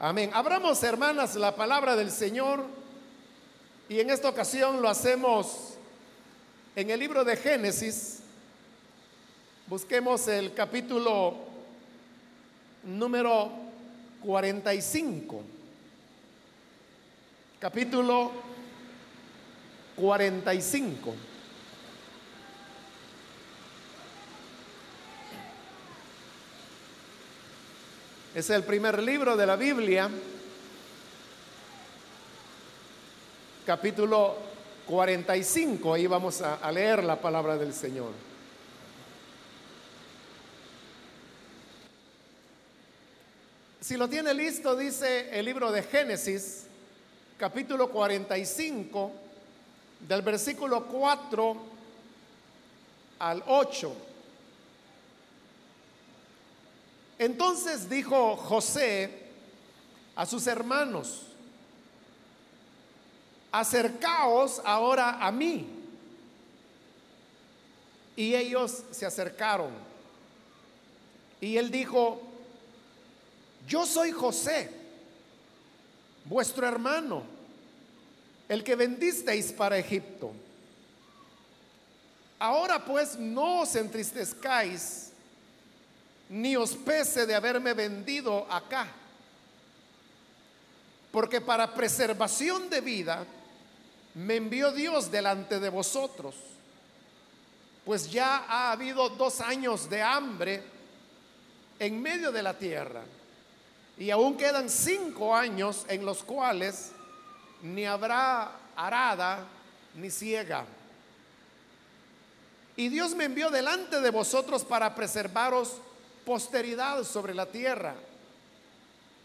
Amén. Abramos, hermanas, la palabra del Señor y en esta ocasión lo hacemos en el libro de Génesis. Busquemos el capítulo número 45. Capítulo 45. Es el primer libro de la Biblia, capítulo 45. Ahí vamos a, a leer la palabra del Señor. Si lo tiene listo, dice el libro de Génesis, capítulo 45, del versículo 4 al 8. Entonces dijo José a sus hermanos, acercaos ahora a mí. Y ellos se acercaron. Y él dijo, yo soy José, vuestro hermano, el que vendisteis para Egipto. Ahora pues no os entristezcáis, ni os pese de haberme vendido acá, porque para preservación de vida me envió Dios delante de vosotros, pues ya ha habido dos años de hambre en medio de la tierra y aún quedan cinco años en los cuales ni habrá arada ni ciega. Y Dios me envió delante de vosotros para preservaros posteridad sobre la tierra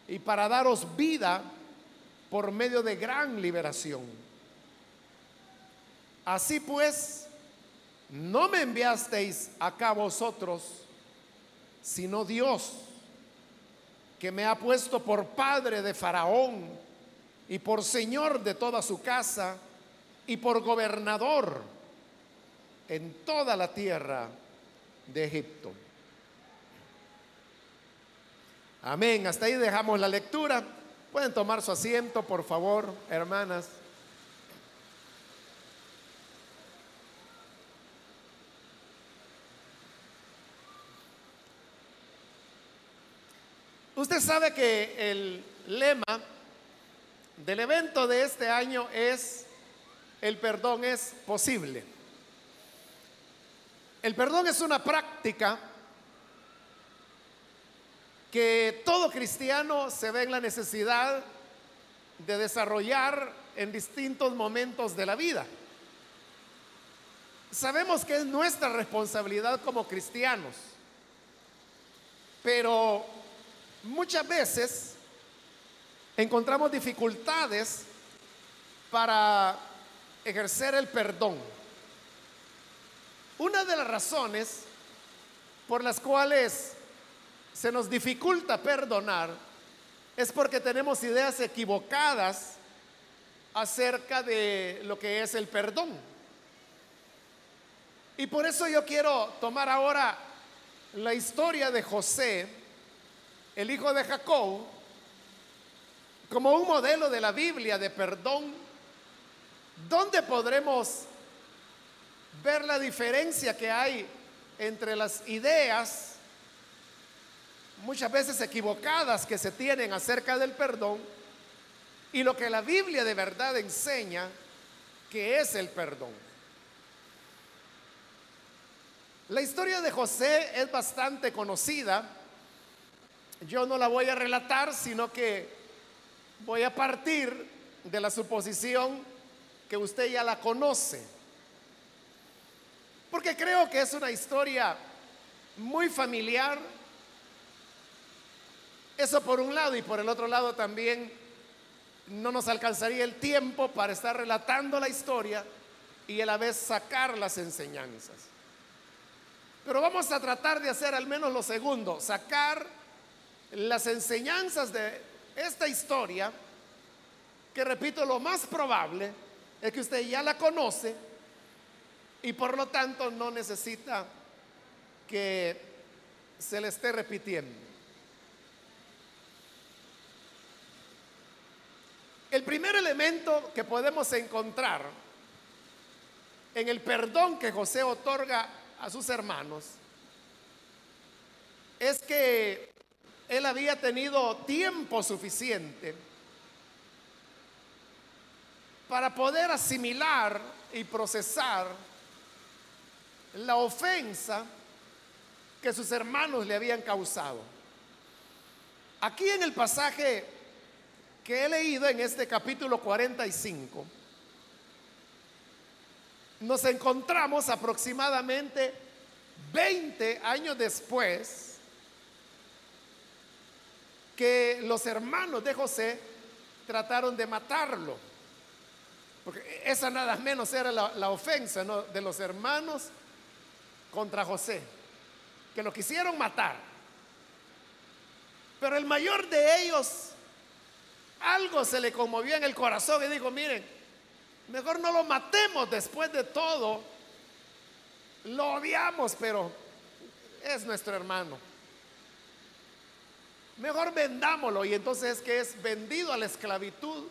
y para daros vida por medio de gran liberación. Así pues, no me enviasteis acá vosotros, sino Dios que me ha puesto por padre de Faraón y por señor de toda su casa y por gobernador en toda la tierra de Egipto. Amén. Hasta ahí dejamos la lectura. Pueden tomar su asiento, por favor, hermanas. Usted sabe que el lema del evento de este año es el perdón es posible. El perdón es una práctica que todo cristiano se ve en la necesidad de desarrollar en distintos momentos de la vida. Sabemos que es nuestra responsabilidad como cristianos, pero muchas veces encontramos dificultades para ejercer el perdón. Una de las razones por las cuales se nos dificulta perdonar es porque tenemos ideas equivocadas acerca de lo que es el perdón. Y por eso yo quiero tomar ahora la historia de José, el hijo de Jacob, como un modelo de la Biblia de perdón, donde podremos ver la diferencia que hay entre las ideas, muchas veces equivocadas, que se tienen acerca del perdón, y lo que la Biblia de verdad enseña que es el perdón. La historia de José es bastante conocida. Yo no la voy a relatar, sino que voy a partir de la suposición que usted ya la conoce. Porque creo que es una historia muy familiar. Eso por un lado y por el otro lado también no nos alcanzaría el tiempo para estar relatando la historia y a la vez sacar las enseñanzas. Pero vamos a tratar de hacer al menos lo segundo, sacar las enseñanzas de esta historia, que repito, lo más probable es que usted ya la conoce y por lo tanto no necesita que se le esté repitiendo. El primer elemento que podemos encontrar en el perdón que José otorga a sus hermanos es que él había tenido tiempo suficiente para poder asimilar y procesar la ofensa que sus hermanos le habían causado. Aquí en el pasaje que he leído en este capítulo 45, nos encontramos aproximadamente 20 años después que los hermanos de José trataron de matarlo. Porque esa nada menos era la, ofensa de los hermanos contra José, que lo quisieron matar. Pero el mayor de ellos algo se le conmovió en el corazón y dijo, miren, mejor no lo matemos después de todo. Lo odiamos, pero es nuestro hermano. Mejor vendámoslo y entonces es que es vendido a la esclavitud.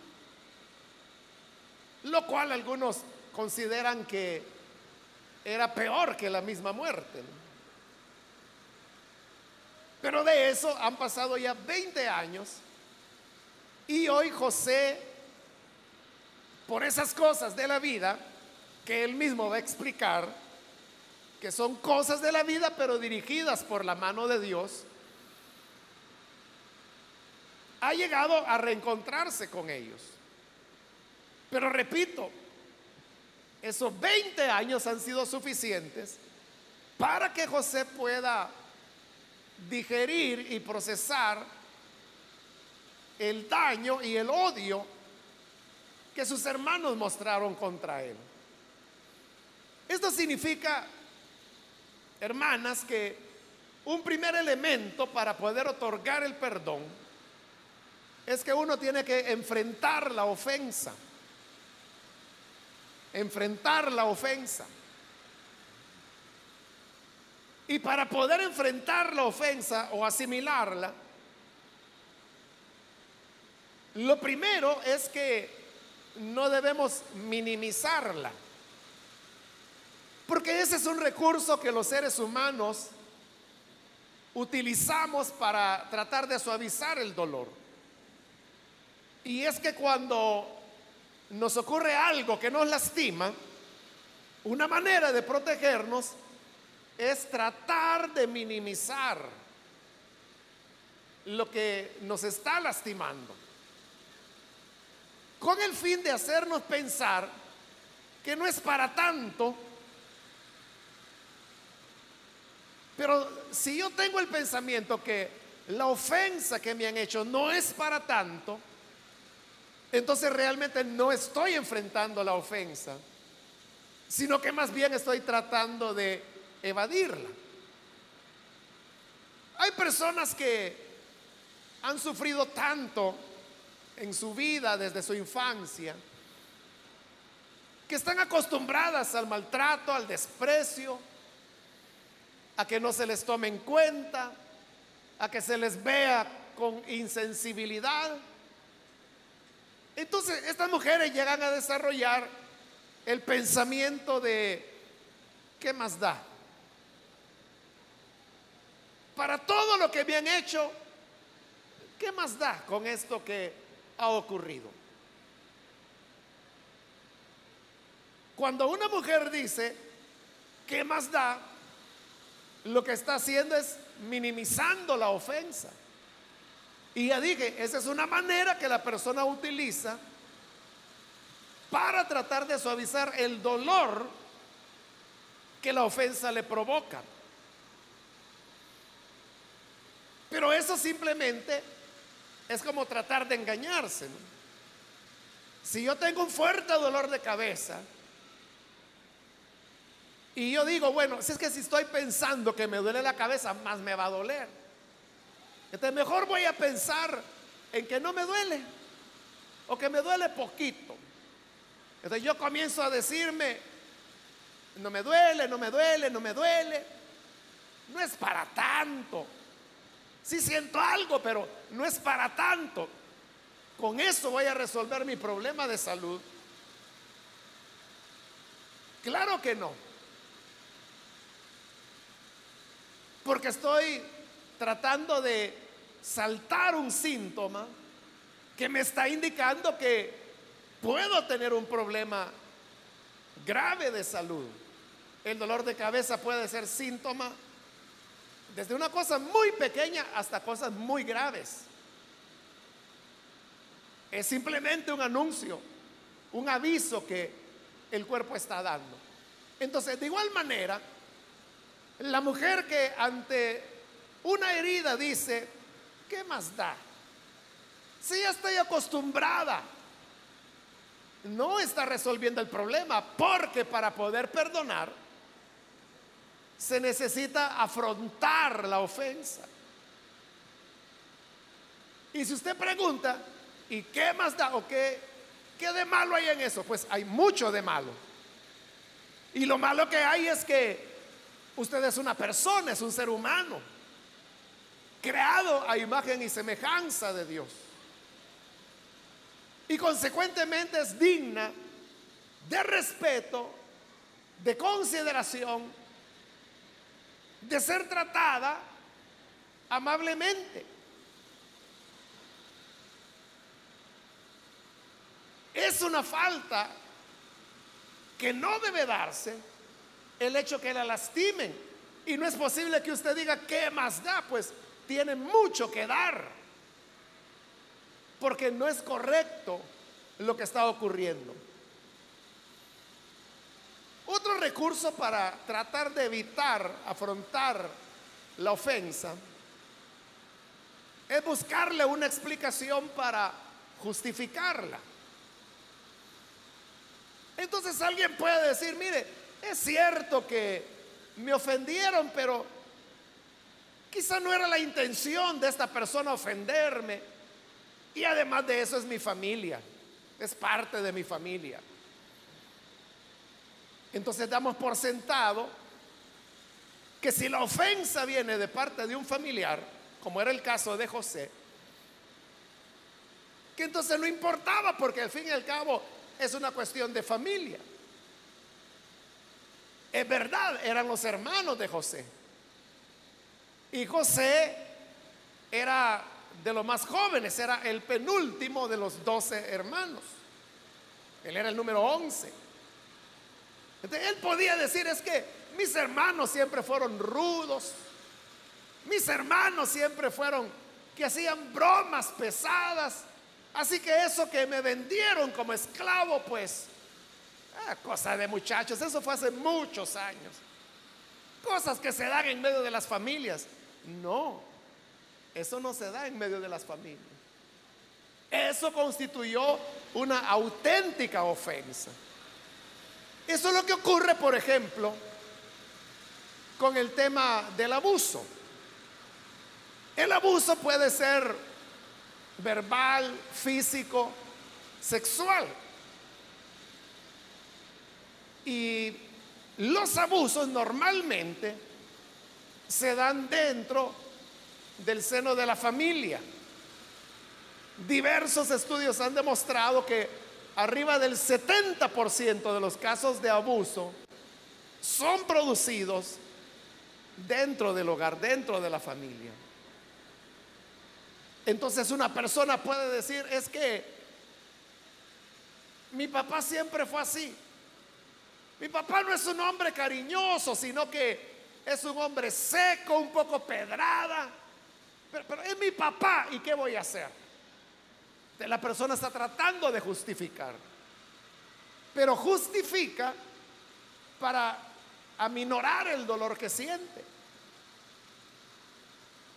Lo cual algunos consideran que era peor que la misma muerte. Pero de eso han pasado ya 20 años y hoy José, por esas cosas de la vida, que él mismo va a explicar, que son cosas de la vida, pero dirigidas por la mano de Dios, ha llegado a reencontrarse con ellos. Pero repito, esos 20 años han sido suficientes para que José pueda digerir y procesar el daño y el odio que sus hermanos mostraron contra él. Esto significa, hermanas, que un primer elemento para poder otorgar el perdón es que uno tiene que enfrentar la ofensa. Enfrentar la ofensa. Y para poder enfrentar la ofensa o asimilarla, lo primero es que no debemos minimizarla, porque ese es un recurso que los seres humanos utilizamos para tratar de suavizar el dolor. Y es que cuando nos ocurre algo que nos lastima, una manera de protegernos es tratar de minimizar lo que nos está lastimando con el fin de hacernos pensar que no es para tanto. Pero si yo tengo el pensamiento que la ofensa que me han hecho no es para tanto, entonces realmente no estoy enfrentando la ofensa, sino que más bien estoy tratando de evadirla. Hay personas que han sufrido tanto en su vida desde su infancia, que están acostumbradas al maltrato, al desprecio, a que no se les tome en cuenta, a que se les vea con insensibilidad. Entonces, estas mujeres llegan a desarrollar el pensamiento de, ¿qué más da? Para todo lo que han hecho, ¿qué más da con esto que ha ocurrido. Cuando una mujer dice, ¿qué más da? Lo que está haciendo es minimizando la ofensa. Y ya dije, esa es una manera que la persona utiliza para tratar de suavizar el dolor que la ofensa le provoca. Pero eso simplemente es como tratar de engañarse. Si yo tengo un fuerte dolor de cabeza y yo digo, bueno, si es que si estoy pensando que me duele la cabeza, más me va a doler. Entonces mejor voy a pensar en que no me duele o que me duele poquito. Entonces yo comienzo a decirme, no me duele, no me duele, no me duele. No es para tanto. Sí siento algo, pero no es para tanto. con eso voy a resolver mi problema de salud. Claro que no. Porque estoy tratando de saltar un síntoma que me está indicando que puedo tener un problema grave de salud. El dolor de cabeza puede ser síntoma desde una cosa muy pequeña hasta cosas muy graves. Es simplemente un anuncio, un aviso que el cuerpo está dando. Entonces, de igual manera, la mujer que ante una herida dice, ¿qué más da? Si ya estoy acostumbrada, no está resolviendo el problema, porque para poder perdonar se necesita afrontar la ofensa. Y si usted pregunta, ¿y qué más da o qué, qué de malo hay en eso? Pues hay mucho de malo. Y lo malo que hay es que usted es una persona, es un ser humano, creado a imagen y semejanza de Dios. Y consecuentemente es digna de respeto, de consideración de ser tratada amablemente. Es una falta que no debe darse el hecho que la lastimen. Y no es posible que usted diga, ¿qué más da? Pues tiene mucho que dar. Porque no es correcto lo que está ocurriendo. Otro recurso para tratar de evitar afrontar la ofensa es buscarle una explicación para justificarla. Entonces alguien puede decir, mire, es cierto que me ofendieron, pero quizá no era la intención de esta persona ofenderme. Y además de eso es mi familia, es parte de mi familia. Entonces damos por sentado que si la ofensa viene de parte de un familiar, como era el caso de José, que entonces no importaba porque al fin y al cabo es una cuestión de familia. Es verdad, eran los hermanos de José. Y José era de los más jóvenes, era el penúltimo de los doce hermanos. Él era el número once él podía decir es que mis hermanos siempre fueron rudos, mis hermanos siempre fueron que hacían bromas pesadas, así que eso que me vendieron como esclavo, pues, ah, cosa de muchachos, eso fue hace muchos años. Cosas que se dan en medio de las familias. No, eso no se da en medio de las familias. Eso constituyó una auténtica ofensa. Eso es lo que ocurre, por ejemplo, con el tema del abuso. El abuso puede ser verbal, físico, sexual. Y los abusos normalmente se dan dentro del seno de la familia. Diversos estudios han demostrado que arriba del 70% de los casos de abuso son producidos dentro del hogar, dentro de la familia. Entonces una persona puede decir, es que mi papá siempre fue así. Mi papá no es un hombre cariñoso, sino que es un hombre seco, un poco pedrada. Pero, pero es mi papá, ¿y qué voy a hacer? La persona está tratando de justificar, pero justifica para aminorar el dolor que siente.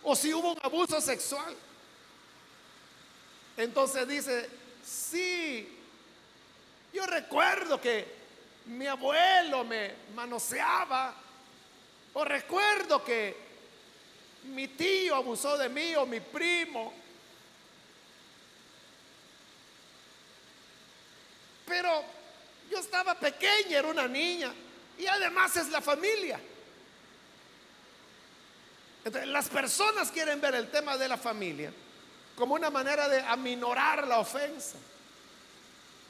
O si hubo un abuso sexual. Entonces dice, sí, yo recuerdo que mi abuelo me manoseaba, o recuerdo que mi tío abusó de mí o mi primo. Pero yo estaba pequeña, era una niña. Y además es la familia. Las personas quieren ver el tema de la familia como una manera de aminorar la ofensa.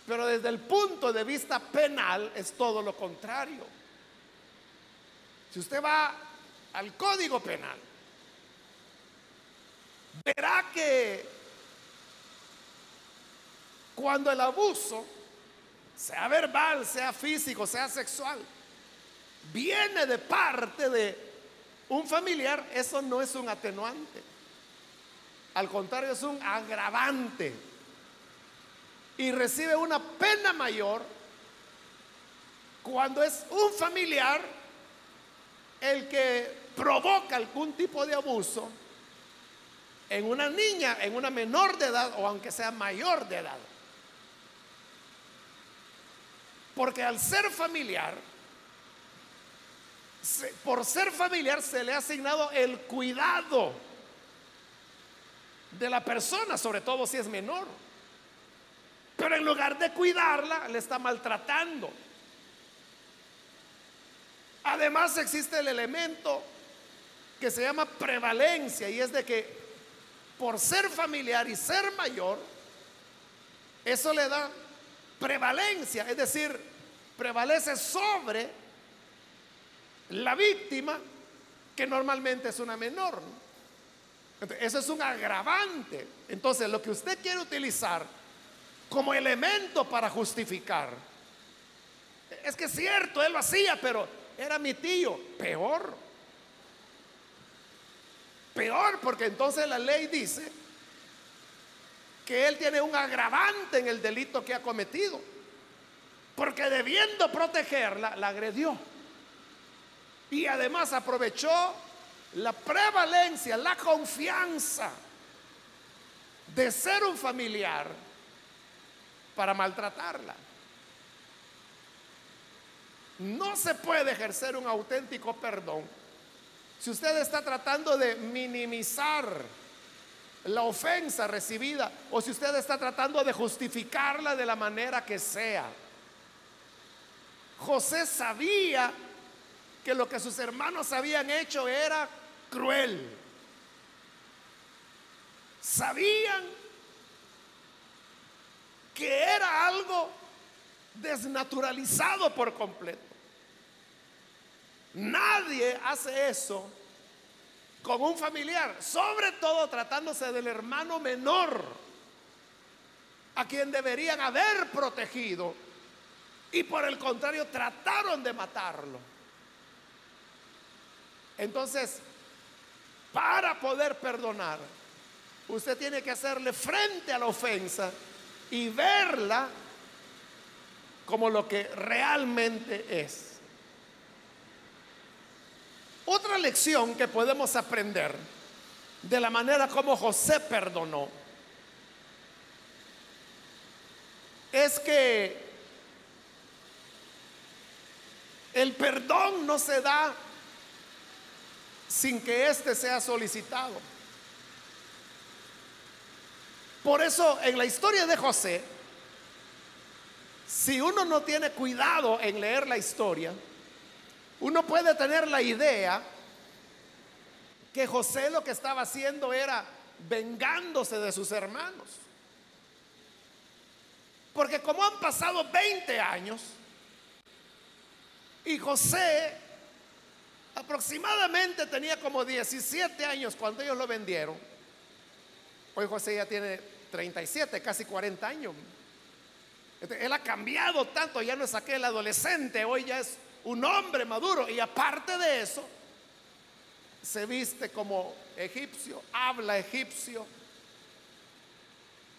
Pero desde el punto de vista penal es todo lo contrario. Si usted va al código penal, verá que cuando el abuso, sea verbal, sea físico, sea sexual, viene de parte de un familiar, eso no es un atenuante. Al contrario, es un agravante. Y recibe una pena mayor cuando es un familiar el que provoca algún tipo de abuso en una niña, en una menor de edad o aunque sea mayor de edad. Porque al ser familiar, por ser familiar se le ha asignado el cuidado de la persona, sobre todo si es menor. Pero en lugar de cuidarla, le está maltratando. Además existe el elemento que se llama prevalencia y es de que por ser familiar y ser mayor, eso le da prevalencia, es decir, prevalece sobre la víctima, que normalmente es una menor. eso es un agravante. Entonces, lo que usted quiere utilizar como elemento para justificar, es que es cierto, él lo hacía, pero era mi tío, peor. Peor, porque entonces la ley dice que él tiene un agravante en el delito que ha cometido. Porque debiendo protegerla, la agredió. Y además aprovechó la prevalencia, la confianza de ser un familiar para maltratarla. No se puede ejercer un auténtico perdón si usted está tratando de minimizar la ofensa recibida o si usted está tratando de justificarla de la manera que sea. José sabía que lo que sus hermanos habían hecho era cruel. Sabían que era algo desnaturalizado por completo. Nadie hace eso con un familiar, sobre todo tratándose del hermano menor, a quien deberían haber protegido y por el contrario trataron de matarlo. Entonces, para poder perdonar, usted tiene que hacerle frente a la ofensa y verla como lo que realmente es. Otra lección que podemos aprender de la manera como José perdonó es que el perdón no se da sin que éste sea solicitado. Por eso en la historia de José, si uno no tiene cuidado en leer la historia, uno puede tener la idea que José lo que estaba haciendo era vengándose de sus hermanos. Porque como han pasado 20 años y José aproximadamente tenía como 17 años cuando ellos lo vendieron, hoy José ya tiene 37, casi 40 años. Él ha cambiado tanto, ya no es aquel adolescente, hoy ya es un hombre maduro y aparte de eso, se viste como egipcio, habla egipcio,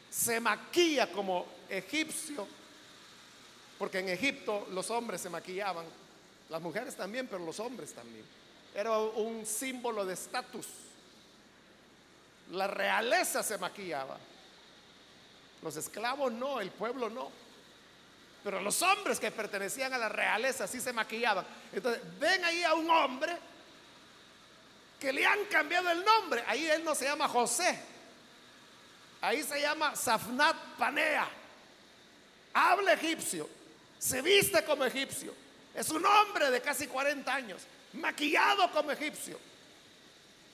se maquilla como egipcio, porque en Egipto los hombres se maquillaban, las mujeres también, pero los hombres también. Era un símbolo de estatus. La realeza se maquillaba, los esclavos no, el pueblo no. Pero los hombres que pertenecían a la realeza sí se maquillaban. Entonces, ven ahí a un hombre que le han cambiado el nombre. Ahí él no se llama José. Ahí se llama Safnat Panea. Habla egipcio. Se viste como egipcio. Es un hombre de casi 40 años. Maquillado como egipcio.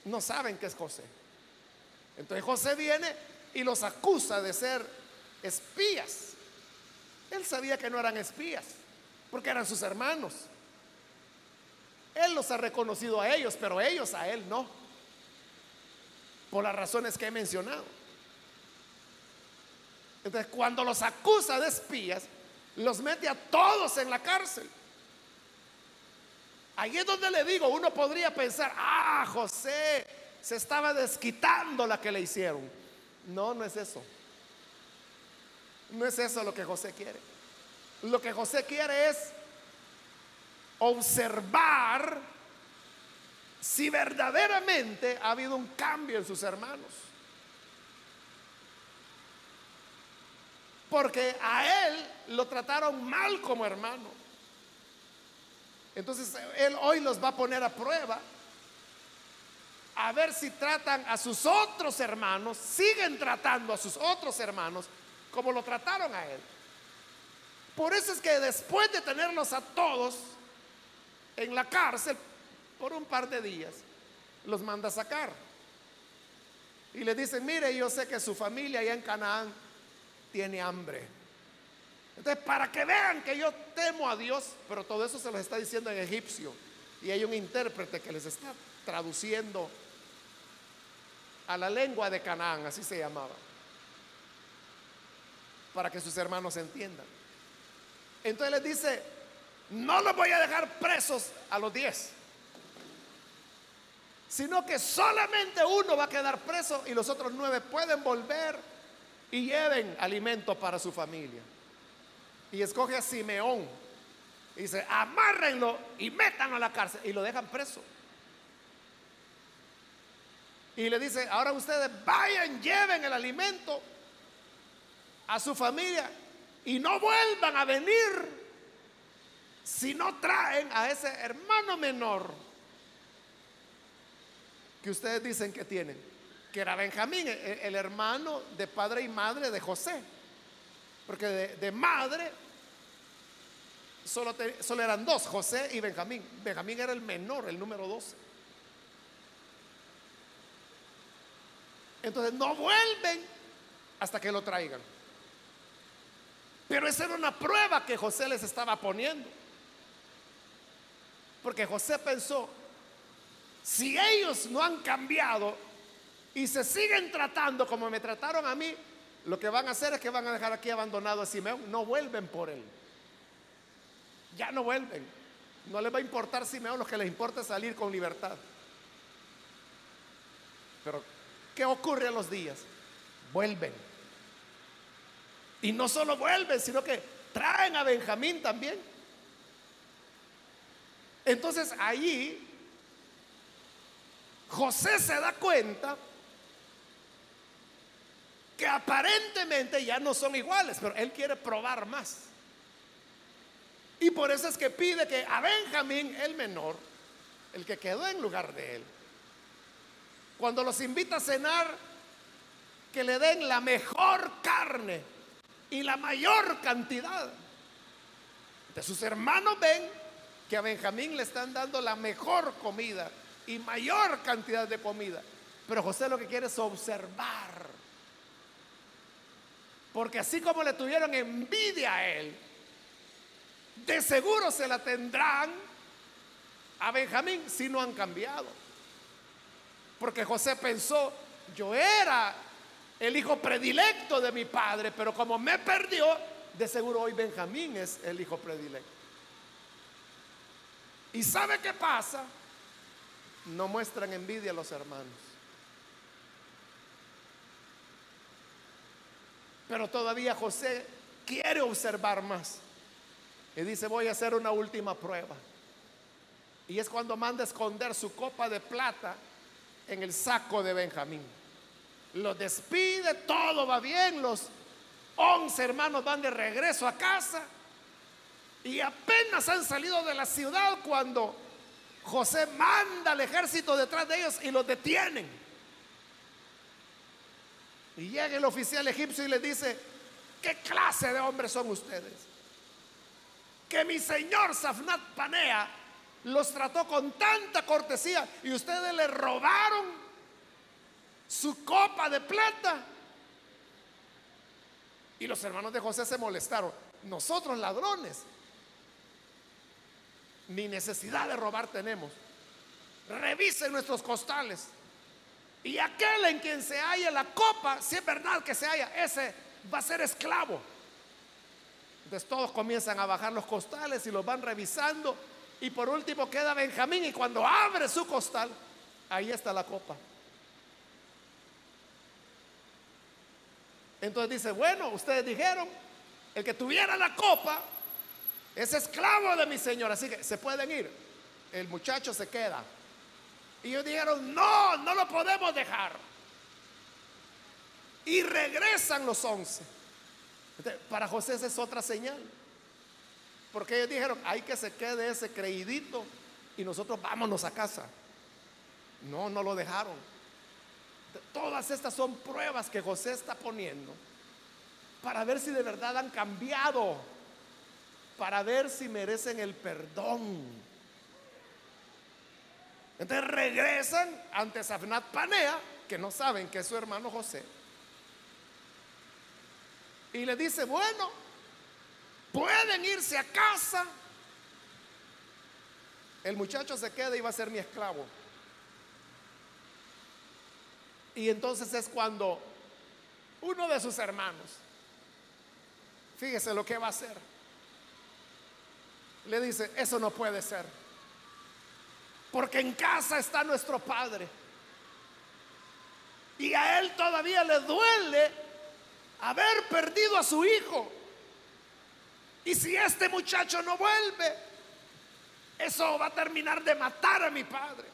No saben que es José. Entonces José viene y los acusa de ser espías. Él sabía que no eran espías, porque eran sus hermanos. Él los ha reconocido a ellos, pero ellos a él no, por las razones que he mencionado. Entonces, cuando los acusa de espías, los mete a todos en la cárcel. Ahí es donde le digo, uno podría pensar, ah, José se estaba desquitando la que le hicieron. No, no es eso. No es eso lo que José quiere. Lo que José quiere es observar si verdaderamente ha habido un cambio en sus hermanos. Porque a él lo trataron mal como hermano. Entonces él hoy los va a poner a prueba a ver si tratan a sus otros hermanos, siguen tratando a sus otros hermanos como lo trataron a él. Por eso es que después de tenerlos a todos en la cárcel por un par de días, los manda a sacar. Y le dicen, mire, yo sé que su familia allá en Canaán tiene hambre. Entonces, para que vean que yo temo a Dios, pero todo eso se los está diciendo en egipcio. Y hay un intérprete que les está traduciendo a la lengua de Canaán, así se llamaba, para que sus hermanos entiendan. Entonces les dice, no los voy a dejar presos a los diez, sino que solamente uno va a quedar preso y los otros nueve pueden volver y lleven alimento para su familia. Y escoge a Simeón. Y dice, amárrenlo y métanlo a la cárcel y lo dejan preso. Y le dice, ahora ustedes vayan, lleven el alimento a su familia y no vuelvan a venir si no traen a ese hermano menor que ustedes dicen que tienen, que era Benjamín, el, hermano de padre y madre de José. Porque de, madre solo, solo eran dos, José y Benjamín. Benjamín era el menor, el número 12. Entonces no vuelven hasta que lo traigan. Pero esa era una prueba que José les estaba poniendo. Porque José pensó, si ellos no han cambiado y se siguen tratando como me trataron a mí, lo que van a hacer es que van a dejar aquí abandonado a Simeón. No vuelven por él. Ya no vuelven. No les va a importar Simeón, lo que les importa es salir con libertad. Pero ¿Qué ocurre a los días? Vuelven. Y no solo vuelven, sino que traen a Benjamín también. Entonces allí José se da cuenta que aparentemente ya no son iguales, pero él quiere probar más. Y por eso es que pide que a Benjamín, el menor, el que quedó en lugar de él, cuando los invita a cenar, que le den la mejor carne y la mayor cantidad. De sus hermanos ven que a Benjamín le están dando la mejor comida y mayor cantidad de comida. Pero José lo que quiere es observar. Porque así como le tuvieron envidia a él, de seguro se la tendrán a Benjamín si no han cambiado. Porque José pensó, yo era el hijo predilecto de mi padre, pero como me perdió, de seguro hoy Benjamín es el hijo predilecto. ¿Y sabe qué pasa? No muestran envidia a los hermanos. Pero todavía José quiere observar más. Y dice, voy a hacer una última prueba. Y es cuando manda a esconder su copa de plata en el saco de Benjamín. Los despide, todo va bien, los once hermanos van de regreso a casa y apenas han salido de la ciudad cuando José manda al ejército detrás de ellos y los detienen. Y llega el oficial egipcio y le dice, ¿qué clase de hombres son ustedes? Que mi señor Safnat Panea los trató con tanta cortesía y ustedes le robaron su copa de plata Y los hermanos de José se molestaron. Nosotros ladrones. Ni necesidad de robar tenemos. Revisen nuestros costales. Y aquel en quien se halla la copa, si es verdad que se halla, ese va a ser esclavo. Entonces todos comienzan a bajar los costales y los van revisando. Y por último queda Benjamín y cuando abre su costal, ahí está la copa. Entonces dice, bueno, ustedes dijeron, el que tuviera la copa es esclavo de mi señor, así que se pueden ir. El muchacho se queda. Y ellos dijeron, no, no lo podemos dejar. Y regresan los once. para José esa es otra señal. Porque ellos dijeron, hay que se quede ese creidito y nosotros vámonos a casa. No, no lo dejaron. Todas estas son pruebas que José está poniendo para ver si de verdad han cambiado, para ver si merecen el perdón. Entonces regresan ante Safnat Panea, que no saben que es su hermano José, y le dice, bueno, pueden irse a casa. El muchacho se queda y va a ser mi esclavo. Y entonces es cuando uno de sus hermanos, fíjese lo que va a hacer, le dice, eso no puede ser, porque en casa está nuestro padre. Y a él todavía le duele haber perdido a su hijo. Y si este muchacho no vuelve, eso va a terminar de matar a mi padre.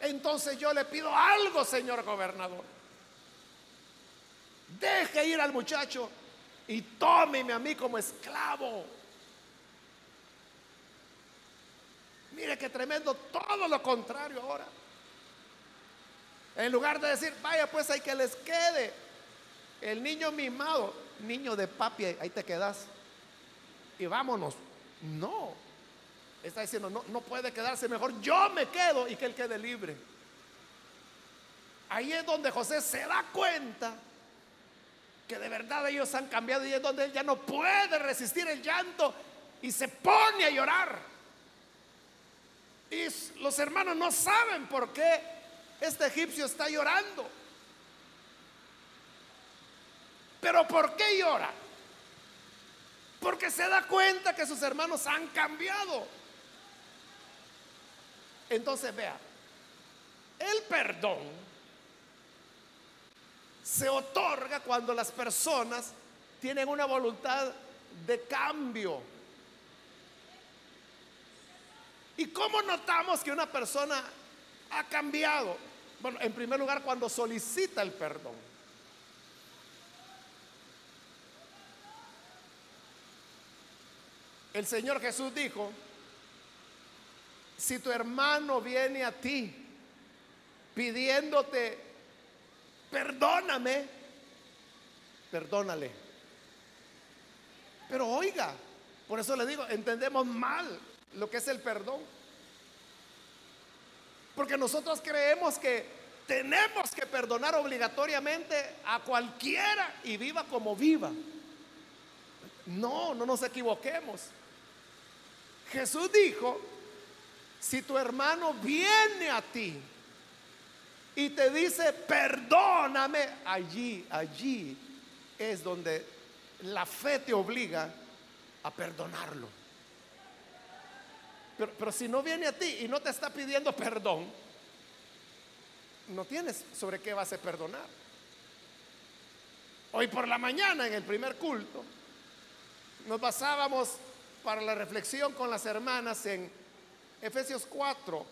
Entonces yo le pido algo, señor gobernador. Deje ir al muchacho y tómeme a mí como esclavo. Mire qué tremendo, todo lo contrario ahora. En lugar de decir, vaya pues hay que les quede el niño mimado, niño de papi, ahí te quedas. Y vámonos. No, está diciendo, no, no puede quedarse mejor, yo me quedo y que él quede libre. Ahí es donde José se da cuenta que de verdad ellos han cambiado y es donde él ya no puede resistir el llanto y se pone a llorar. Y los hermanos no saben por qué este egipcio está llorando. Pero ¿por qué llora? Porque se da cuenta que sus hermanos han cambiado. Entonces vea, el perdón se otorga cuando las personas tienen una voluntad de cambio. ¿Y cómo notamos que una persona ha cambiado? Bueno, en primer lugar, cuando solicita el perdón. El Señor Jesús dijo, si tu hermano viene a ti pidiéndote, perdóname, perdónale. Pero oiga, por eso le digo, entendemos mal lo que es el perdón. Porque nosotros creemos que tenemos que perdonar obligatoriamente a cualquiera y viva como viva. No, no nos equivoquemos. Jesús dijo, si tu hermano viene a ti y te dice, perdóname, allí, allí es donde la fe te obliga a perdonarlo. Pero, pero, si no viene a ti y no te está pidiendo perdón, no tienes sobre qué vas a perdonar. Hoy por la mañana en el primer culto nos basábamos para la reflexión con las hermanas en Efesios 4,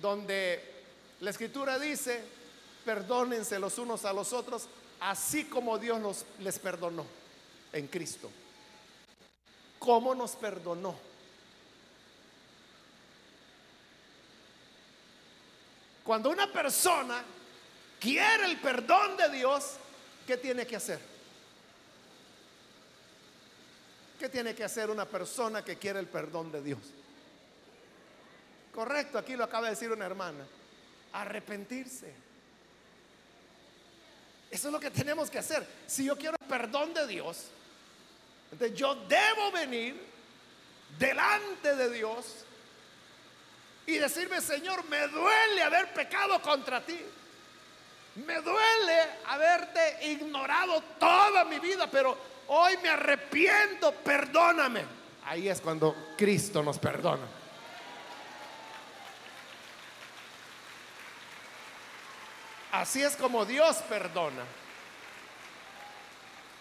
donde la escritura dice, perdónense los unos a los otros, así como Dios los, les perdonó en Cristo. ¿Cómo nos perdonó? Cuando una persona quiere el perdón de Dios, ¿qué tiene que hacer? ¿Qué tiene que hacer una persona que quiere el perdón de Dios? Correcto, aquí lo acaba de decir una hermana. Arrepentirse. Eso es lo que tenemos que hacer. Si yo quiero perdón de Dios, entonces yo debo venir delante de Dios y decirme, Señor, me duele haber pecado contra ti. Me duele haberte ignorado toda mi vida, pero hoy me arrepiento, perdóname. Ahí es cuando Cristo nos perdona. Así es como Dios perdona.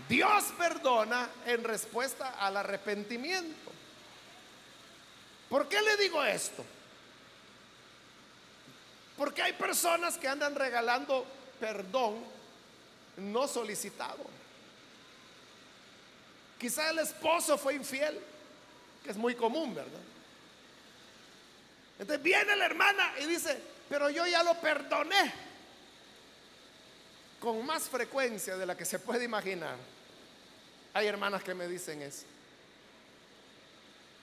Dios perdona en respuesta al arrepentimiento. ¿Por qué le digo esto? Porque hay personas que andan regalando perdón no solicitado. Quizá el esposo fue infiel, que es muy común, ¿verdad? Entonces viene la hermana y dice, pero yo ya lo perdoné con más frecuencia de la que se puede imaginar. Hay hermanas que me dicen eso.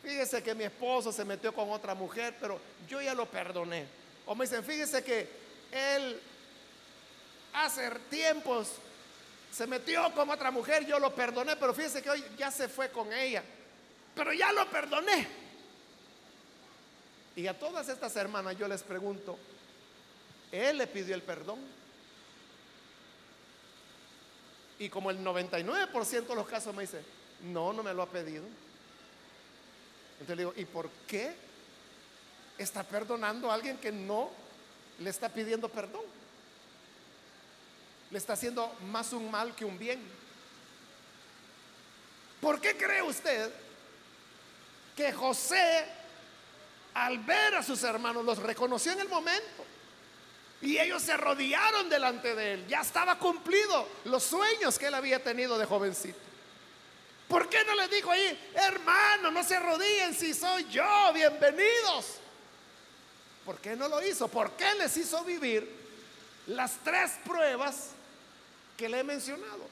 Fíjese que mi esposo se metió con otra mujer, pero yo ya lo perdoné. O me dicen, fíjese que él hace tiempos se metió con otra mujer, yo lo perdoné, pero fíjese que hoy ya se fue con ella. Pero ya lo perdoné. Y a todas estas hermanas yo les pregunto, ¿él le pidió el perdón? Y como el 99% de los casos me dice, no, no me lo ha pedido. Entonces le digo, ¿y por qué está perdonando a alguien que no le está pidiendo perdón? Le está haciendo más un mal que un bien. ¿Por qué cree usted que José, al ver a sus hermanos, los reconoció en el momento? Y ellos se arrodillaron delante de él. Ya estaba cumplido los sueños que él había tenido de jovencito. ¿Por qué no le dijo ahí, hermano, no se arrodillen si soy yo, bienvenidos? ¿Por qué no lo hizo? ¿Por qué les hizo vivir las tres pruebas que le he mencionado?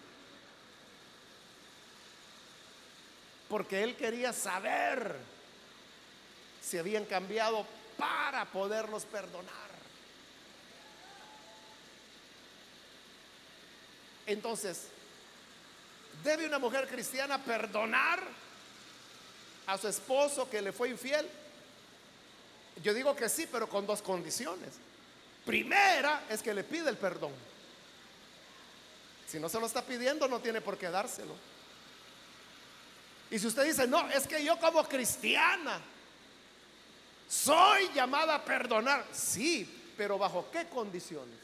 Porque él quería saber si habían cambiado para poderlos perdonar. Entonces, ¿Debe una mujer cristiana perdonar a su esposo que le fue infiel? Yo digo que sí, pero con dos condiciones. Primera es que le pide el perdón. Si no se lo está pidiendo, no tiene por qué dárselo. Y si usted dice, no, es que yo como cristiana soy llamada a perdonar, sí, pero ¿bajo qué condiciones?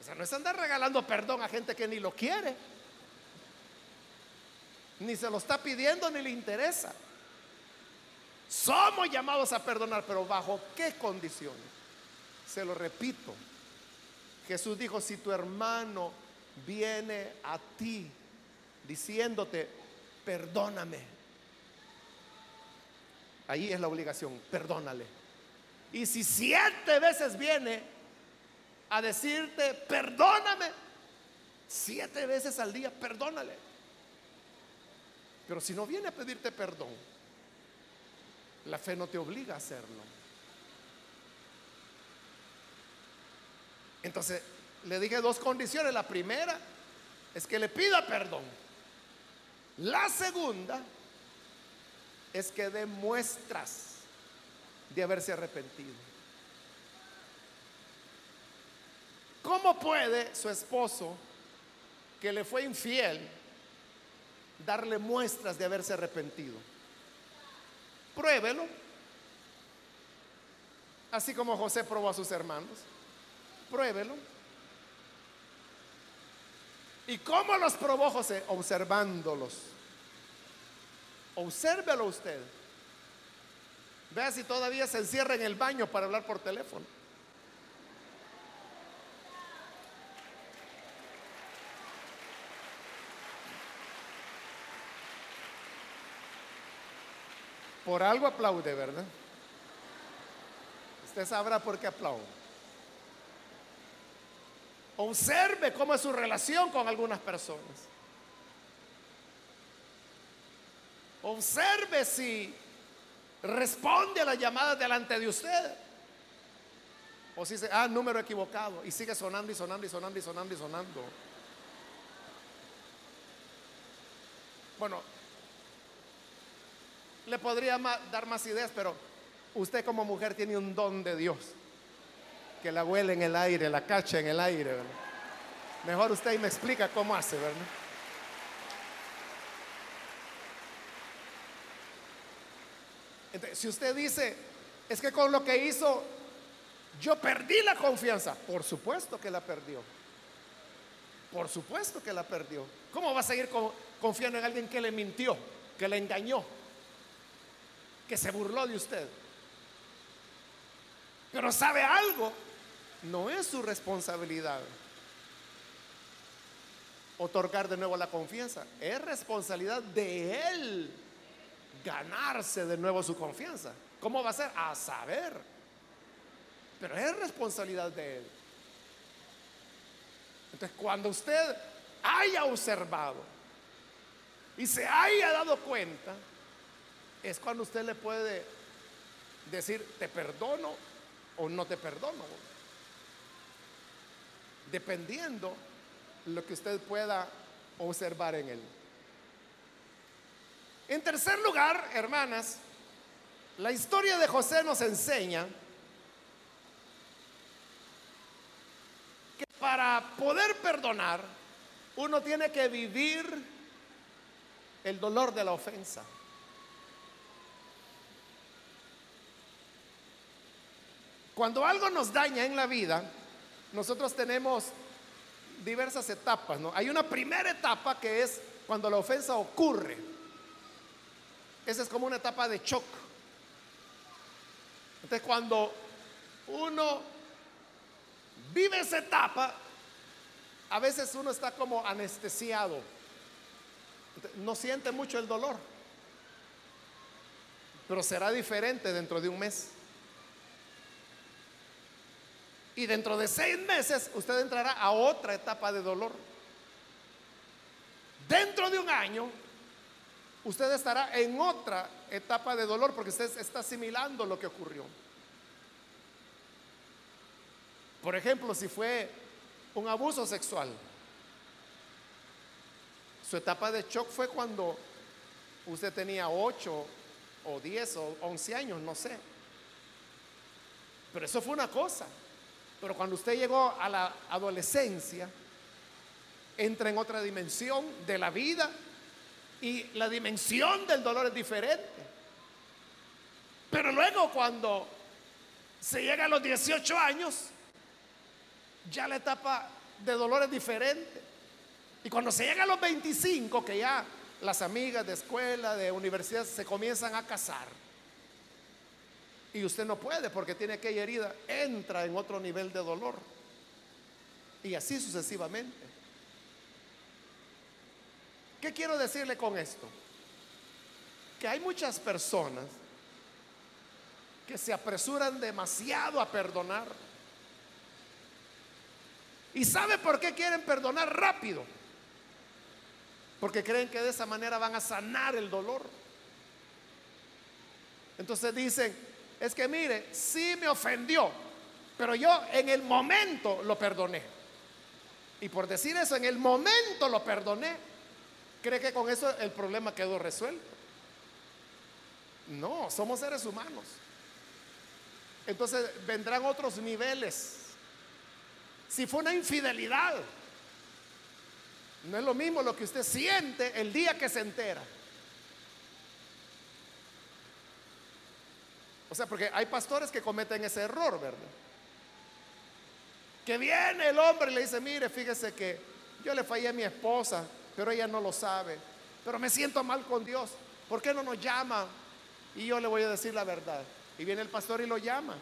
O sea, no es andar regalando perdón a gente que ni lo quiere ni se lo está pidiendo ni le interesa. Somos llamados a perdonar, pero ¿bajo qué condiciones? Se lo repito. Jesús dijo, si tu hermano viene a ti diciéndote, perdóname. Ahí es la obligación, perdónale. Y si siete veces viene a decirte, perdóname, siete veces al día, perdónale. Pero si no viene a pedirte perdón, la fe no te obliga a hacerlo. Entonces, le dije dos condiciones. La primera es que le pida perdón. La segunda es que dé muestras de haberse arrepentido. ¿Cómo puede su esposo, que le fue infiel, darle muestras de haberse arrepentido. Pruébelo. Así como José probó a sus hermanos. Pruébelo. ¿Y cómo los probó José? Observándolos. Obsérvelo usted. Vea si todavía se encierra en el baño para hablar por teléfono. Por algo aplaude, ¿verdad? Usted sabrá por qué aplaude. Observe cómo es su relación con algunas personas. Observe si responde a las llamadas delante de usted. O si dice, ah, número equivocado. Y sigue sonando y sonando y sonando y sonando y sonando. Bueno, le podría dar más ideas, pero usted como mujer tiene un don de Dios. Que la huele en el aire, la cacha en el aire. Mejor usted me explica cómo hace, ¿verdad? Si usted dice, es que con lo que hizo, yo perdí la confianza. Por supuesto que la perdió. Por supuesto que la perdió. ¿Cómo va a seguir confiando en alguien que le mintió, que le engañó, que se burló de usted? Pero sabe algo, no es su responsabilidad otorgar de nuevo la confianza, es responsabilidad de él ganarse de nuevo su confianza. ¿Cómo va a ser? A saber. Pero es responsabilidad de él. Entonces, cuando usted haya observado y se haya dado cuenta, es cuando usted le puede decir, te perdono o no te perdono. Dependiendo lo que usted pueda observar en él. En tercer lugar, hermanas, la historia de José nos enseña que para poder perdonar, uno tiene que vivir el dolor de la ofensa. Cuando algo nos daña en la vida, nosotros tenemos diversas etapas, ¿no? Hay una primera etapa que es cuando la ofensa ocurre. Esa es como una etapa de shock. Entonces cuando uno vive esa etapa, a veces uno está como anestesiado. No siente mucho el dolor. Pero será diferente dentro de un mes. Y dentro de seis meses usted entrará a otra etapa de dolor. Dentro de un año usted estará en otra etapa de dolor porque usted está asimilando lo que ocurrió. Por ejemplo, si fue un abuso sexual, su etapa de shock fue cuando usted tenía 8 o 10 o 11 años, no sé. Pero eso fue una cosa. Pero cuando usted llegó a la adolescencia, entra en otra dimensión de la vida y la dimensión del dolor es diferente. Pero luego cuando se llega a los 18 años, ya la etapa de dolor es diferente. Y cuando se llega a los 25, que ya las amigas de escuela, de universidad, se comienzan a casar. Y usted no puede porque tiene aquella herida, entra en otro nivel de dolor. Y así sucesivamente. ¿Qué quiero decirle con esto? Que hay muchas personas que se apresuran demasiado a perdonar. ¿Y sabe por qué quieren perdonar rápido? Porque creen que de esa manera van a sanar el dolor. Entonces dicen, es que mire, sí me ofendió, pero yo en el momento lo perdoné. Y por decir eso, en el momento lo perdoné, ¿Cree que con eso el problema quedó resuelto? No, somos seres humanos. Entonces vendrán otros niveles. Si fue una infidelidad, no es lo mismo lo que usted siente el día que se entera. O sea, porque hay pastores que cometen ese error, ¿verdad? Que viene el hombre y le dice, mire, fíjese que yo le fallé a mi esposa, pero ella no lo sabe. Pero me siento mal con Dios. ¿Por qué no nos llama? Y yo le voy a decir la verdad. Y viene el pastor y lo llama.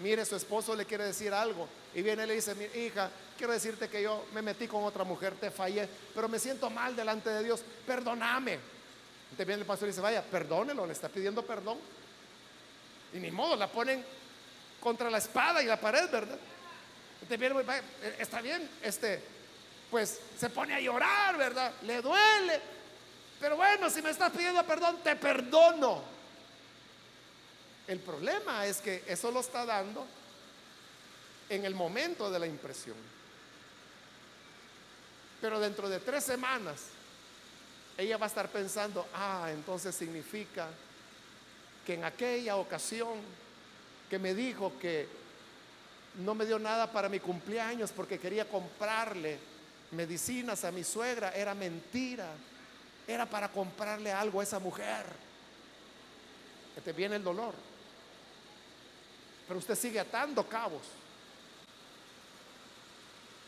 Mire, su esposo le quiere decir algo. Y viene y le dice, mi hija, quiero decirte que yo me metí con otra mujer, te fallé, pero me siento mal delante de Dios. Perdóname. Entonces viene el pastor y dice, vaya, perdónelo, le está pidiendo perdón. Y ni modo, la ponen contra la espada y la pared, ¿verdad? Vaya, está bien, este, pues se pone a llorar, ¿verdad? Le duele. Pero bueno, si me estás pidiendo perdón, te perdono. El problema es que eso lo está dando en el momento de la impresión. Pero dentro de tres semanas, ella va a estar pensando, ah, entonces significa que en aquella ocasión que me dijo que no me dio nada para mi cumpleaños porque quería comprarle medicinas a mi suegra, era mentira, era para comprarle algo a esa mujer. Que te viene el dolor. Pero usted sigue atando cabos.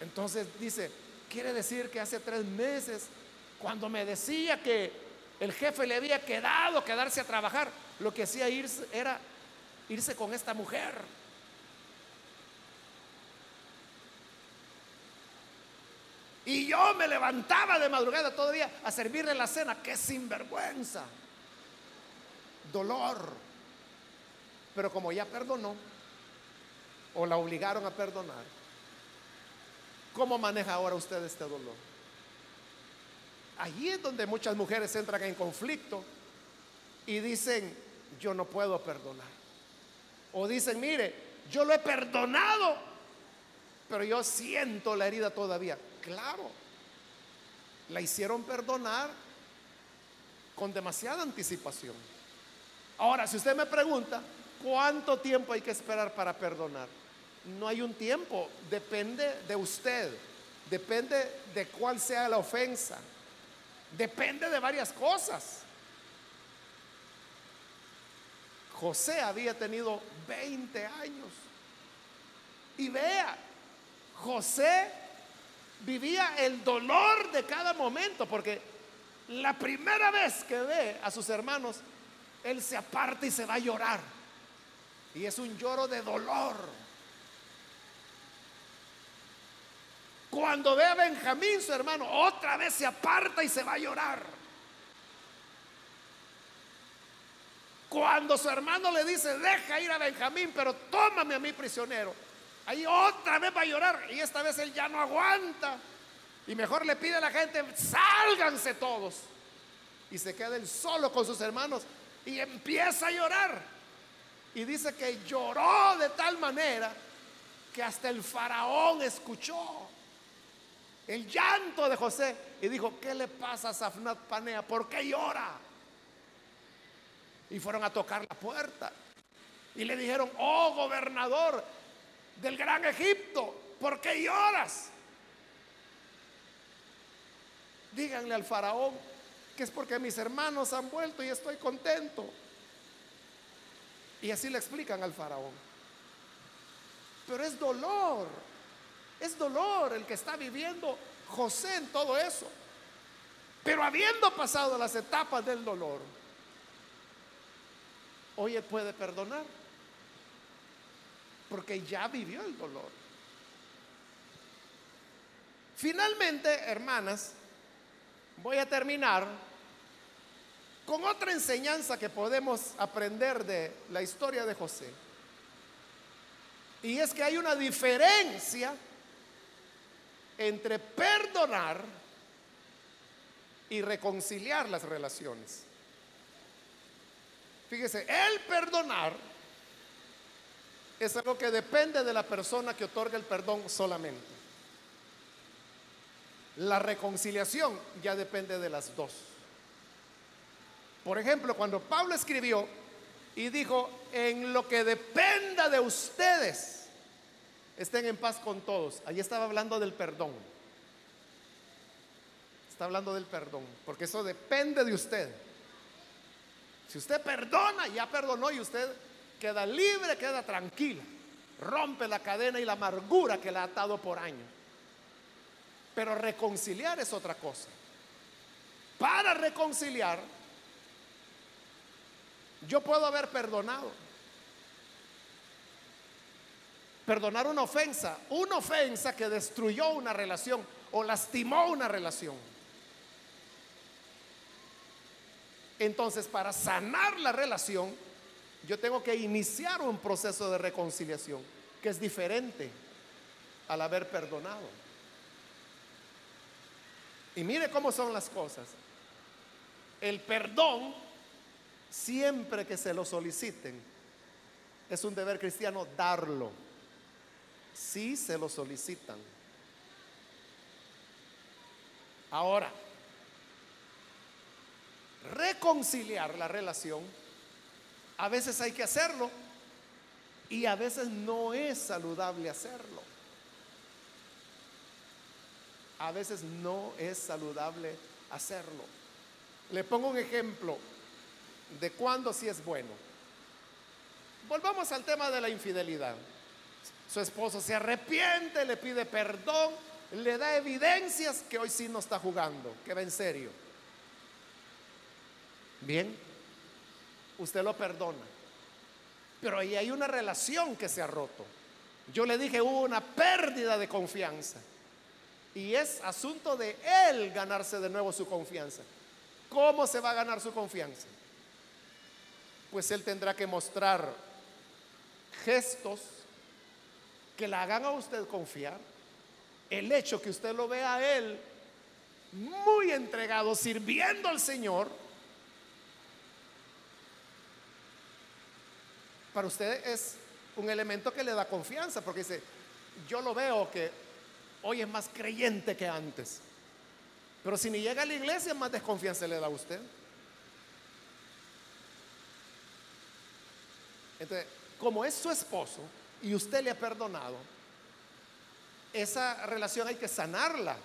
Entonces dice, quiere decir que hace tres meses, cuando me decía que el jefe le había quedado quedarse a trabajar, lo que hacía irse, era irse con esta mujer. Y yo me levantaba de madrugada todavía a servirle la cena. ¡Qué sinvergüenza! Dolor. Pero como ya perdonó, o la obligaron a perdonar, ¿cómo maneja ahora usted este dolor? Allí es donde muchas mujeres entran en conflicto y dicen, yo no puedo perdonar. O dicen, mire, yo lo he perdonado, pero yo siento la herida todavía. Claro, la hicieron perdonar con demasiada anticipación. Ahora, si usted me pregunta, ¿cuánto tiempo hay que esperar para perdonar? No hay un tiempo, depende de usted, depende de cuál sea la ofensa, depende de varias cosas. José había tenido 20 años. Y vea, José vivía el dolor de cada momento, porque la primera vez que ve a sus hermanos, él se aparta y se va a llorar. Y es un lloro de dolor. Cuando ve a Benjamín, su hermano, otra vez se aparta y se va a llorar. Cuando su hermano le dice, deja ir a Benjamín, pero tómame a mí prisionero. Ahí otra vez va a llorar y esta vez él ya no aguanta. Y mejor le pide a la gente, sálganse todos. Y se queda él solo con sus hermanos y empieza a llorar. Y dice que lloró de tal manera que hasta el faraón escuchó el llanto de José y dijo, ¿qué le pasa a Safnat Panea? ¿Por qué llora? Y fueron a tocar la puerta y le dijeron, oh gobernador, del gran Egipto, ¿por qué lloras? Díganle al faraón que es porque mis hermanos han vuelto y estoy contento. Y así le explican al faraón. Pero es dolor, es dolor el que está viviendo José en todo eso. Pero habiendo pasado las etapas del dolor, hoy él puede perdonar porque ya vivió el dolor. Finalmente, hermanas, voy a terminar con otra enseñanza que podemos aprender de la historia de José. Y es que hay una diferencia entre perdonar y reconciliar las relaciones. Fíjese, el perdonar es algo que depende de la persona que otorga el perdón solamente. La reconciliación ya depende de las dos. Por ejemplo, cuando Pablo escribió y dijo, en lo que dependa de ustedes, estén en paz con todos. Allí estaba hablando del perdón. Está hablando del perdón, porque eso depende de usted. Si usted perdona, ya perdonó y usted queda libre, queda tranquila, rompe la cadena y la amargura que la ha atado por años. Pero reconciliar es otra cosa. Para reconciliar, yo puedo haber perdonado. Perdonar una ofensa, una ofensa que destruyó una relación o lastimó una relación. Entonces, para sanar la relación, yo tengo que iniciar un proceso de reconciliación que es diferente al haber perdonado. Y mire cómo son las cosas. El perdón, siempre que se lo soliciten, es un deber cristiano darlo. si se lo solicitan. Ahora, reconciliar la relación, a veces hay que hacerlo y a veces no es saludable hacerlo. A veces no es saludable hacerlo. Le pongo un ejemplo de cuándo sí es bueno. Volvamos al tema de la infidelidad. Su esposo se arrepiente, le pide perdón, le da evidencias que hoy sí no está jugando, que va en serio. Bien, usted lo perdona. Pero ahí hay una relación que se ha roto. Yo le dije, hubo una pérdida de confianza. Y es asunto de él ganarse de nuevo su confianza. ¿Cómo se va a ganar su confianza? Pues él tendrá que mostrar gestos que le hagan a usted confiar. El hecho que usted lo vea a él muy entregado, sirviendo al Señor, para usted es un elemento que le da confianza, porque dice, yo lo veo que hoy es más creyente que antes. Pero si ni llega a la iglesia, más desconfianza le da a usted. Entonces, como es su esposo y usted le ha perdonado, esa relación hay que sanarla.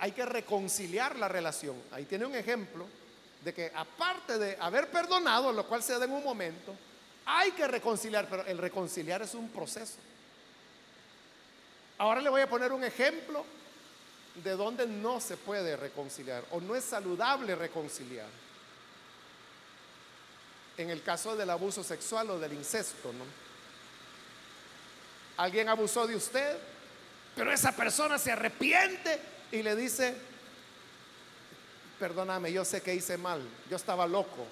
hay que reconciliar la relación. Ahí tiene un ejemplo de que aparte de haber perdonado, lo cual se da en un momento, hay que reconciliar, pero el reconciliar es un proceso. Ahora le voy a poner un ejemplo de donde no se puede reconciliar o no es saludable reconciliar. En el caso del abuso sexual o del incesto, ¿no? Alguien abusó de usted, pero esa persona se arrepiente y le dice, perdóname, yo sé que hice mal, yo estaba loco,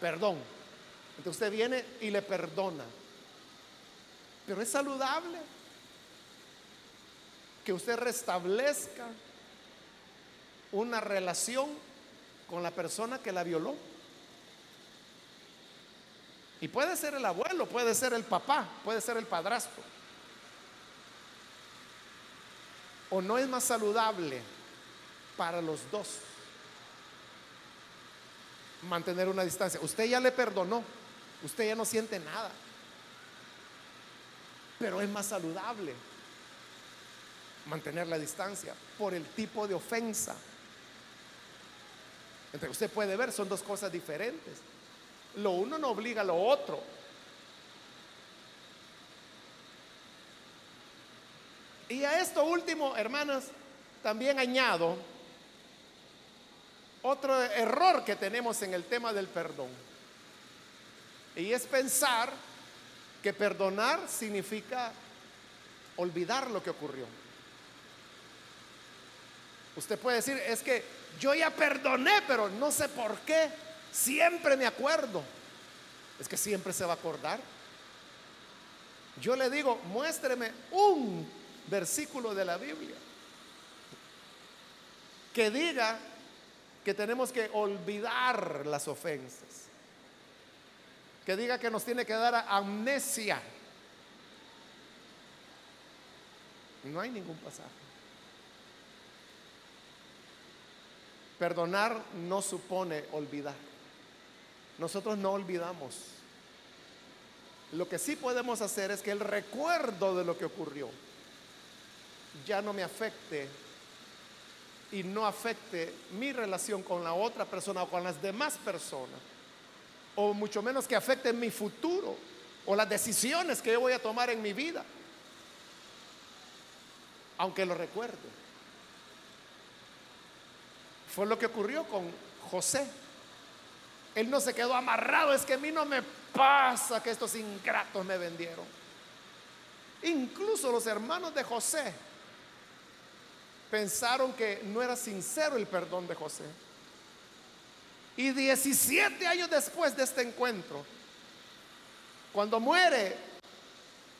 perdón. Entonces usted viene y le perdona. Pero es saludable que usted restablezca una relación con la persona que la violó. Y puede ser el abuelo, puede ser el papá, puede ser el padrastro. ¿O no es más saludable para los dos mantener una distancia? Usted ya le perdonó, usted ya no siente nada, pero es más saludable mantener la distancia por el tipo de ofensa. Entonces usted puede ver, son dos cosas diferentes. Lo uno no obliga a lo otro. Y a esto último, hermanas, también añado otro error que tenemos en el tema del perdón. Y es pensar que perdonar significa olvidar lo que ocurrió. Usted puede decir, es que yo ya perdoné, pero no sé por qué. Siempre me acuerdo. Es que siempre se va a acordar. Yo le digo, muéstreme un versículo de la Biblia que diga que tenemos que olvidar las ofensas. Que diga que nos tiene que dar amnesia. No hay ningún pasaje. Perdonar no supone olvidar. Nosotros no olvidamos. Lo que sí podemos hacer es que el recuerdo de lo que ocurrió ya no me afecte y no afecte mi relación con la otra persona o con las demás personas, o mucho menos que afecte mi futuro o las decisiones que yo voy a tomar en mi vida, aunque lo recuerde. Fue lo que ocurrió con José. Él no se quedó amarrado, es que a mí no me pasa que estos ingratos me vendieron. Incluso los hermanos de José pensaron que no era sincero el perdón de José. Y 17 años después de este encuentro, cuando muere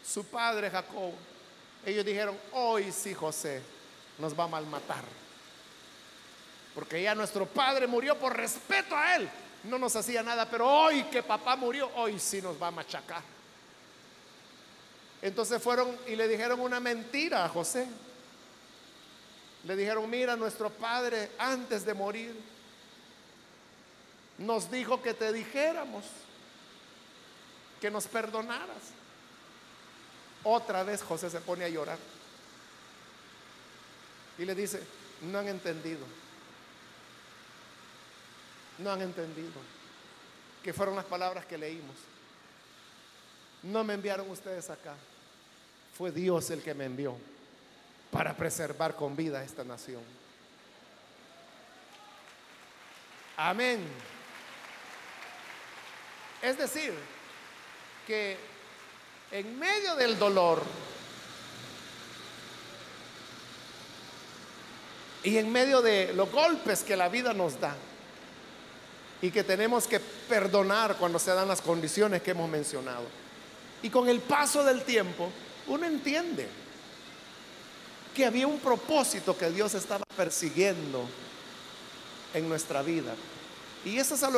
su padre Jacob, ellos dijeron, hoy sí José nos va a malmatar. Porque ya nuestro padre murió por respeto a él. No nos hacía nada, pero hoy que papá murió, hoy sí nos va a machacar. Entonces fueron y le dijeron una mentira a José. Le dijeron, mira, nuestro padre antes de morir nos dijo que te dijéramos, que nos perdonaras. Otra vez José se pone a llorar y le dice, no han entendido, no han entendido, que fueron las palabras que leímos. No me enviaron ustedes acá, fue Dios el que me envió para preservar con vida esta nación. Amén. Es decir, que en medio del dolor y en medio de los golpes que la vida nos da y que tenemos que perdonar cuando se dan las condiciones que hemos mencionado. Y con el paso del tiempo, uno entiende que había un propósito que Dios estaba persiguiendo en nuestra vida. Y esa es a,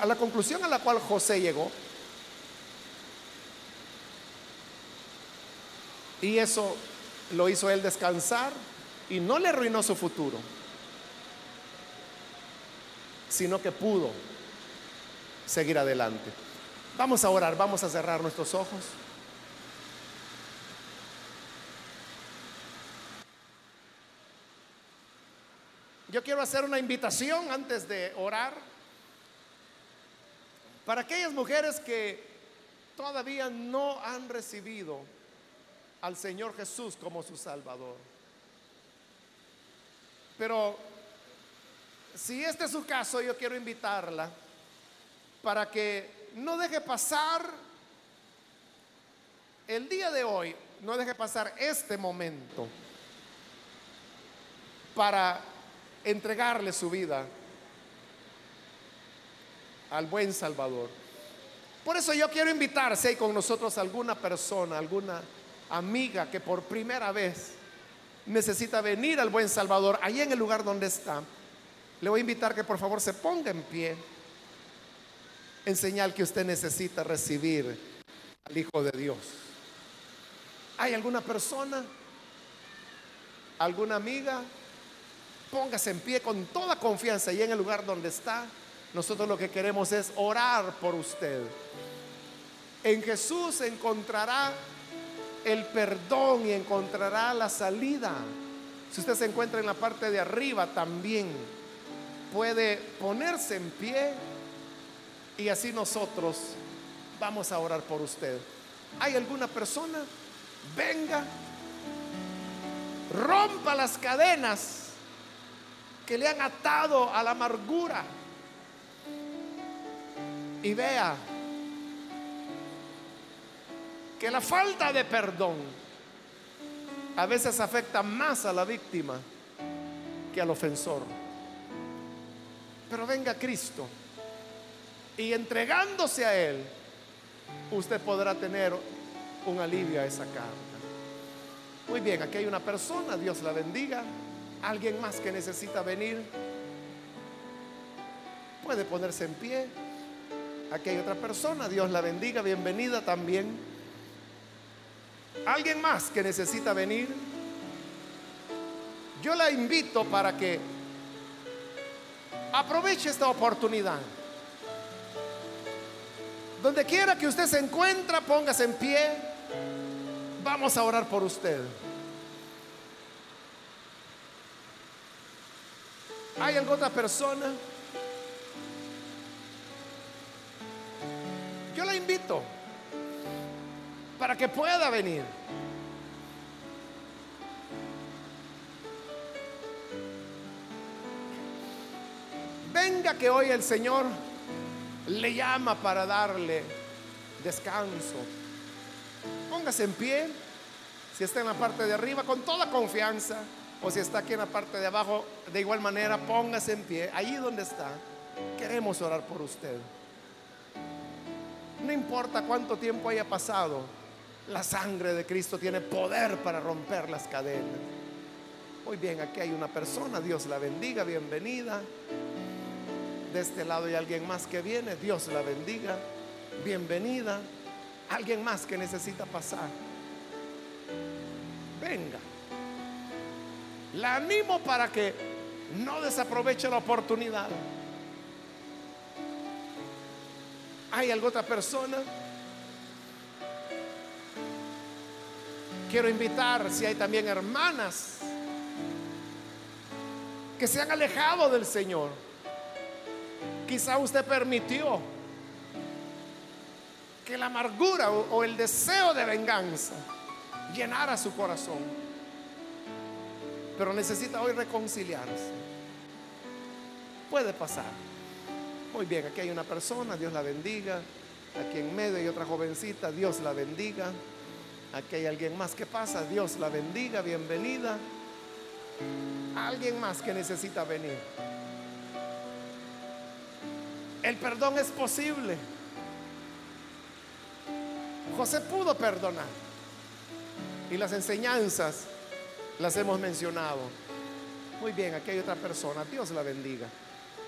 a la conclusión a la cual José llegó. Y eso lo hizo él descansar y no le arruinó su futuro, sino que pudo seguir adelante. Vamos a orar, vamos a cerrar nuestros ojos. Yo quiero hacer una invitación antes de orar para aquellas mujeres que todavía no han recibido al Señor Jesús como su Salvador. Pero si este es su caso, yo quiero invitarla para que no deje pasar el día de hoy, no deje pasar este momento para entregarle su vida al buen Salvador. Por eso yo quiero invitar, si hay con nosotros alguna persona, alguna amiga que por primera vez necesita venir al buen Salvador, ahí en el lugar donde está, le voy a invitar que por favor se ponga en pie en señal que usted necesita recibir al Hijo de Dios. ¿Hay alguna persona? ¿Alguna amiga? Póngase en pie con toda confianza y en el lugar donde está. Nosotros lo que queremos es orar por usted. En Jesús encontrará el perdón y encontrará la salida. Si usted se encuentra en la parte de arriba también puede ponerse en pie y así nosotros vamos a orar por usted. ¿Hay alguna persona? Venga, rompa las cadenas que le han atado a la amargura y vea que la falta de perdón a veces afecta más a la víctima que al ofensor. Pero venga Cristo y entregándose a Él, usted podrá tener un alivio a esa carga. Muy bien, aquí hay una persona, Dios la bendiga. Alguien más que necesita venir, puede ponerse en pie. Aquí hay otra persona, Dios la bendiga, bienvenida también. Alguien más que necesita venir. Yo la invito para que aproveche esta oportunidad. Donde quiera que usted se encuentra, póngase en pie. Vamos a orar por usted. ¿Hay alguna otra persona? Invito para que pueda venir. Venga que hoy el Señor le llama para darle descanso. Póngase en pie, si está en la parte de arriba, con toda confianza, o si está aquí en la parte de abajo, de igual manera, póngase en pie, allí donde está. Queremos orar por usted. No importa cuánto tiempo haya pasado, la sangre de Cristo tiene poder para romper las cadenas. Muy bien, aquí hay una persona, Dios la bendiga, bienvenida. De este lado hay alguien más que viene, Dios la bendiga, bienvenida. Alguien más que necesita pasar. venga. La animo para que no desaproveche la oportunidad. ¿Hay alguna otra persona? Quiero invitar si hay también hermanas que se han alejado del Señor. Quizá usted permitió que la amargura o, el deseo de venganza llenara su corazón. Pero necesita hoy reconciliarse. Puede pasar. Muy bien, aquí hay una persona, Dios la bendiga. Aquí en medio hay otra jovencita, Dios la bendiga. Aquí hay alguien más que pasa, Dios la bendiga, bienvenida. Alguien más que necesita venir. El perdón es posible. José pudo perdonar. Y las enseñanzas las hemos mencionado. Muy bien, aquí hay otra persona. Dios la bendiga.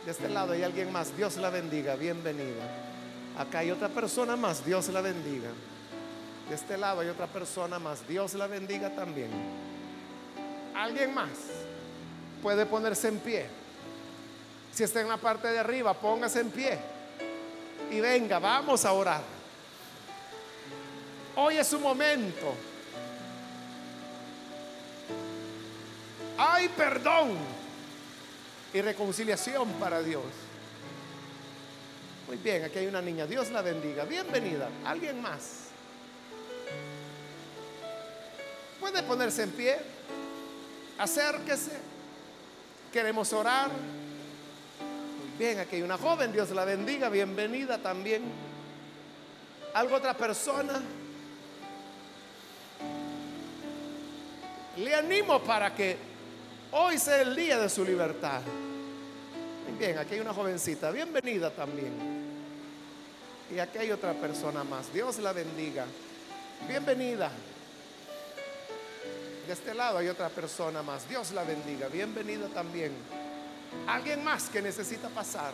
De este lado hay alguien más. Dios la bendiga. Bienvenida. Acá hay otra persona más. Dios la bendiga. De este lado hay otra persona más. Dios la bendiga también. Alguien más puede ponerse en pie. Si está en la parte de arriba, póngase en pie. Y venga, vamos a orar. Hoy es su momento. Hay perdón y reconciliación para Dios. Muy bien, aquí hay una niña. Dios la bendiga. Bienvenida. ¿Alguien más? Puede ponerse en pie. Acérquese. Queremos orar. Muy bien, aquí hay una joven. Dios la bendiga. Bienvenida también. ¿Algo otra persona? Le animo para que hoy sea el día de su libertad. Bien, aquí hay una jovencita. Bienvenida también. Y aquí hay otra persona más. Dios la bendiga. Bienvenida. De este lado hay otra persona más. Dios la bendiga. Bienvenida también. Alguien más que necesita pasar.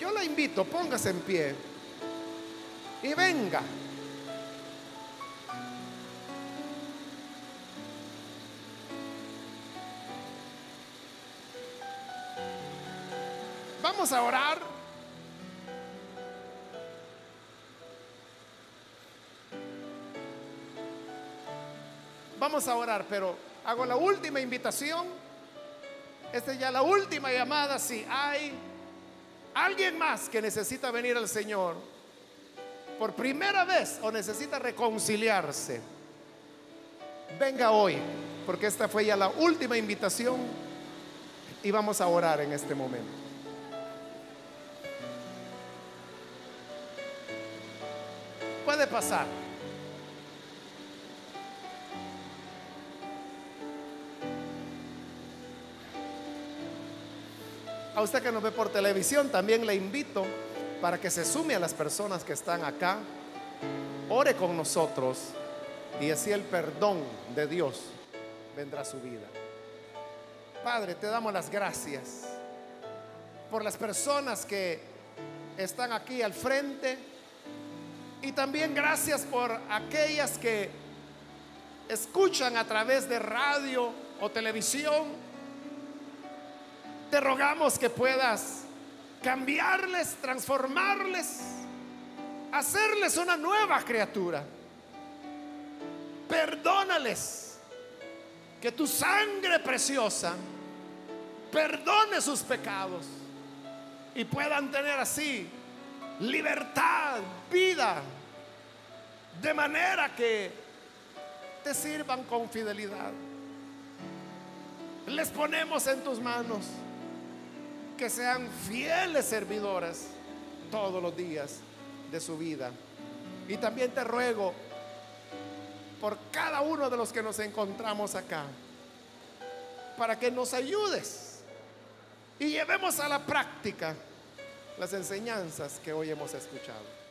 Yo la invito, póngase en pie. Y venga. Vamos a orar. Vamos a orar, pero hago la última invitación. Esta es ya la última llamada. Si hay alguien más que necesita venir al Señor por primera vez o necesita reconciliarse, venga hoy, porque esta fue ya la última invitación y vamos a orar en este momento. Pasar. A usted que nos ve por televisión, también le invito para que se sume a las personas que están acá. Ore con nosotros y así el perdón de Dios vendrá a su vida. Padre, te damos las gracias por las personas que están aquí al frente y también gracias por aquellas que escuchan a través de radio o televisión te rogamos que puedas cambiarles, transformarles, hacerles una nueva criatura. Perdónales, que tu sangre preciosa perdone sus pecados y puedan tener así libertad, vida, de manera que te sirvan con fidelidad. Les ponemos en tus manos que sean fieles servidoras todos los días de su vida. Y también te ruego por cada uno de los que nos encontramos acá, para que nos ayudes y llevemos a la práctica las enseñanzas que hoy hemos escuchado.